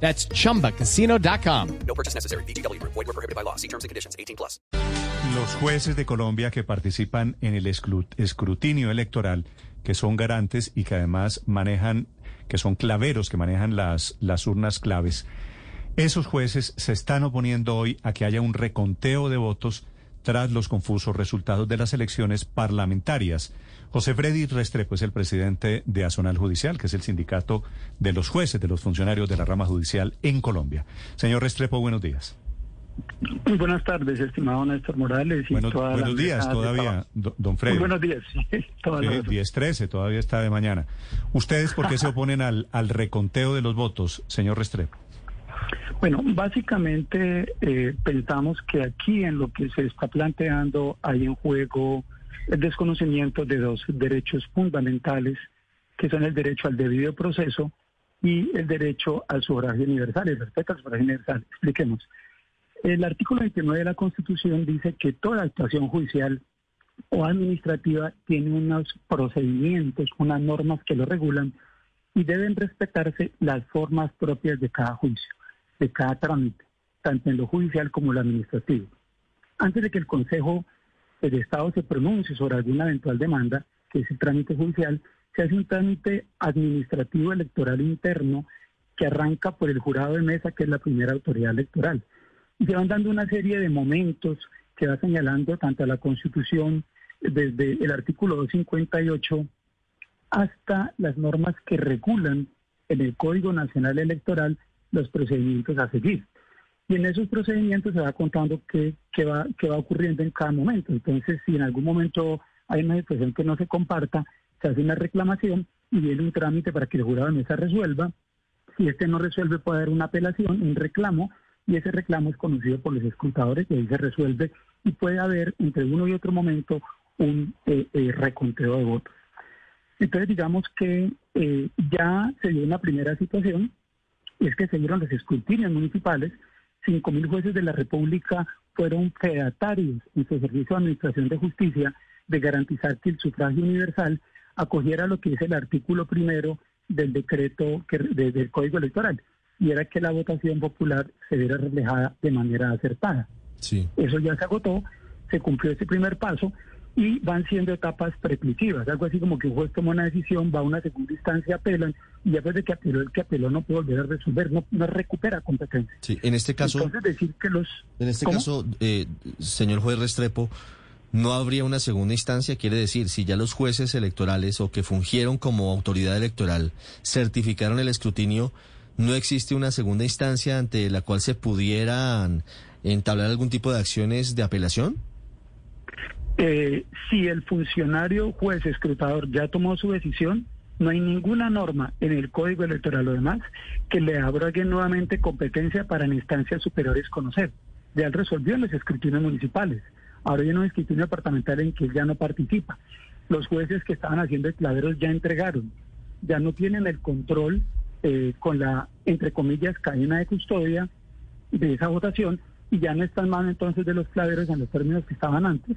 That's chumbacasino.com. No purchase necessary. Void were prohibited by law. See terms and conditions. 18 plus. Los jueces de Colombia que participan en el escru- escrutinio electoral, que son garantes y que además manejan, que son claveros, que manejan las, las urnas claves, esos jueces se están oponiendo hoy a que haya un reconteo de votos tras los confusos resultados de las elecciones parlamentarias. José Freddy Restrepo es el presidente de Azonal Judicial, que es el sindicato de los jueces, de los funcionarios de la rama judicial en Colombia. Señor Restrepo, buenos días. Muy buenas tardes, estimado Néstor Morales. Y Buenos, toda la buenos días todavía, don Muy Freddy. buenos días, sí, toda razón. 10-13, todavía está de mañana. ¿Ustedes por qué se oponen al, al reconteo de los votos, señor Restrepo? Bueno, básicamente eh, pensamos que aquí en lo que se está planteando hay en juego el desconocimiento de dos derechos fundamentales, que son el derecho al debido proceso y el derecho al sufragio universal, el respeto al sufragio universal. Expliquemos. El artículo 29 de la Constitución dice que toda actuación judicial o administrativa tiene unos procedimientos, unas normas que lo regulan y deben respetarse las formas propias de cada juicio, de cada trámite, tanto en lo judicial como en lo administrativo. Antes de que el Consejo de Estado se pronuncie sobre alguna eventual demanda, que es el trámite judicial, se hace un trámite administrativo electoral interno que arranca por el jurado de mesa, que es la primera autoridad electoral. Y se van dando una serie de momentos que va señalando tanto la Constitución, desde el artículo 258 hasta las normas que regulan en el Código Nacional Electoral los procedimientos a seguir. Y en esos procedimientos se va contando qué, qué va, qué va ocurriendo en cada momento. Entonces, si en algún momento hay una situación que no se comparta, se hace una reclamación y viene un trámite para que el jurado de mesa resuelva. Si este no resuelve, puede haber una apelación, un reclamo, y ese reclamo es conocido por los escrutadores y ahí se resuelve y puede haber entre uno y otro momento un eh, eh, reconteo de votos. Entonces digamos que eh, ya se dio una primera situación, es que se dieron los escrutinios municipales, 5.000 jueces de la República fueron fedatarios en su ejercicio de administración de justicia de garantizar que el sufragio universal acogiera lo que dice el artículo primero del decreto que, de- del Código Electoral, y era que la votación popular se viera reflejada de manera acertada. Sí. Eso ya se agotó, se cumplió ese primer paso y van siendo etapas preclusivas, algo así como que un juez toma una decisión, va a una segunda instancia, apelan y después de que apeló, el que apeló no puede volver a resolver, no, no recupera competencia. Sí, en este caso, Entonces decir que los... en este ¿Cómo? caso, eh, señor juez Restrepo, no habría una segunda instancia, quiere decir, si ya los jueces electorales o que fungieron como autoridad electoral certificaron el escrutinio, no existe una segunda instancia ante la cual se pudieran entablar algún tipo de acciones de apelación. Eh, si el funcionario juez escrutador ya tomó su decisión, no hay ninguna norma en el Código Electoral o demás que le abrogue nuevamente competencia para en instancias superiores conocer. Ya él resolvió en los escrutinios municipales. Ahora hay un escrutinio departamental en que él ya no participa. Los jueces que estaban haciendo claveros ya entregaron. Ya no tienen el control eh, con la, entre comillas, cadena de custodia de esa votación y ya no están más entonces de los claveros en los términos que estaban antes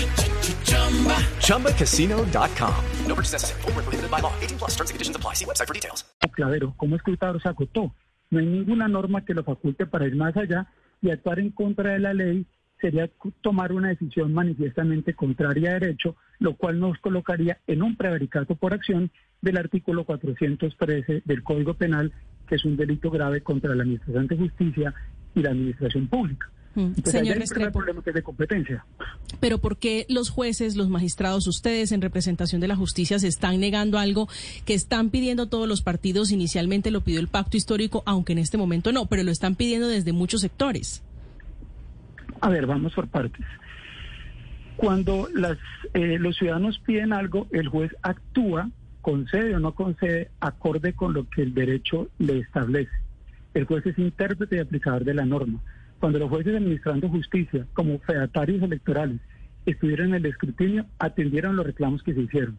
ChumbaCasino.com. No purchase necessary. Void were prohibited by law. 18 plus. Terms and conditions apply. See website for details. clavero, como escrutador se agotó. No hay ninguna norma que lo faculte para ir más allá y actuar en contra de la ley sería tomar una decisión manifiestamente contraria a derecho, lo cual nos colocaría en un prevaricato por acción del artículo 413 del Código Penal, que es un delito grave contra la Administración de Justicia y la Administración Pública. Mm. Pues Señor primer Restrepo. problema que es de competencia. Pero ¿por qué los jueces, los magistrados, ustedes en representación de la justicia se están negando algo que están pidiendo todos los partidos? Inicialmente lo pidió el pacto histórico, aunque en este momento no, pero lo están pidiendo desde muchos sectores. A ver, vamos por partes. Cuando las, eh, los ciudadanos piden algo, el juez actúa, concede o no concede, acorde con lo que el derecho le establece. El juez es intérprete y aplicador de la norma. Cuando los jueces administrando justicia, como fedatarios electorales, estuvieron en el escrutinio, atendieron los reclamos que se hicieron.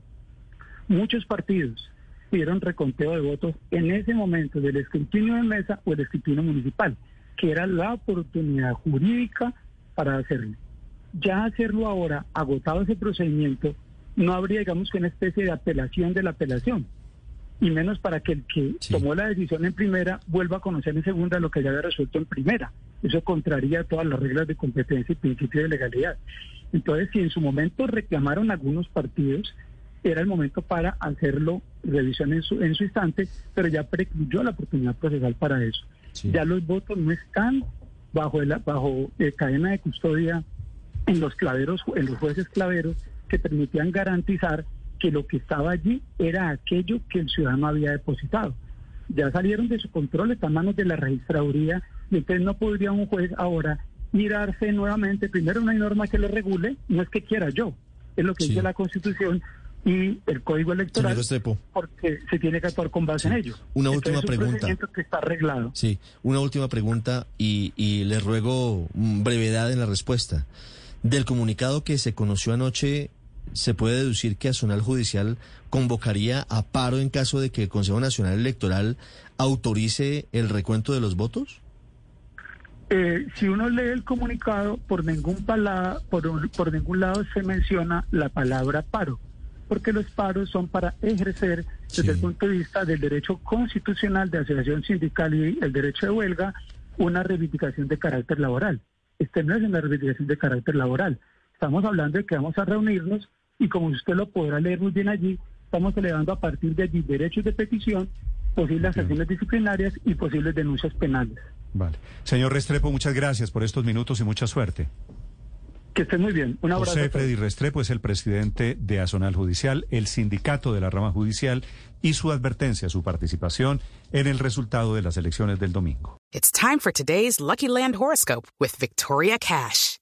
Muchos partidos pidieron reconteo de votos en ese momento del escrutinio de mesa o el escrutinio municipal, que era la oportunidad jurídica para hacerlo. Ya hacerlo ahora, agotado ese procedimiento, no habría, digamos, que una especie de apelación de la apelación, y menos para que el que Sí. tomó la decisión en primera vuelva a conocer en segunda lo que ya había resuelto en primera. Eso contraría todas las reglas de competencia y principio de legalidad. Entonces, si en su momento reclamaron algunos partidos, era el momento para hacerlo, revisión en su, en su instante, pero ya precluyó la oportunidad procesal para eso. Sí. Ya los votos no están bajo, el, bajo eh, cadena de custodia en los claveros, en los jueces claveros que permitían garantizar que lo que estaba allí era aquello que el ciudadano había depositado. Ya salieron de su control, están manos de la registraduría, y entonces no podría un juez ahora mirarse nuevamente. Primero, hay norma que lo regule, no es que quiera yo, es lo que Sí. dice la Constitución y el Código Electoral, porque se tiene que actuar con base Sí. en ello. Una Entonces, última es un pregunta. que está arreglado. Sí, una última pregunta y, y le ruego mm, brevedad en la respuesta. Del comunicado que se conoció anoche, ¿se puede deducir que Azonal Judicial convocaría a paro en caso de que el Consejo Nacional Electoral autorice el recuento de los votos? Eh, si uno lee el comunicado, por ningún, pala- por, un- por ningún lado se menciona la palabra paro, porque los paros son para ejercer desde Sí. el punto de vista del derecho constitucional de asociación sindical y el derecho de huelga, una reivindicación de carácter laboral. Este no es una reivindicación de carácter laboral. Estamos hablando de que vamos a reunirnos y como usted lo podrá leer muy bien allí, estamos elevando a partir de allí derechos de petición, posibles acciones disciplinarias y posibles denuncias penales. Vale. Señor Restrepo, muchas gracias por estos minutos y mucha suerte. Que esté muy bien. Un abrazo. José. Freddy Restrepo es el presidente de Azonal Judicial, el sindicato de la rama judicial, y su advertencia, su participación en el resultado de las elecciones del domingo. It's time for today's Lucky Land horoscope with Victoria Cash.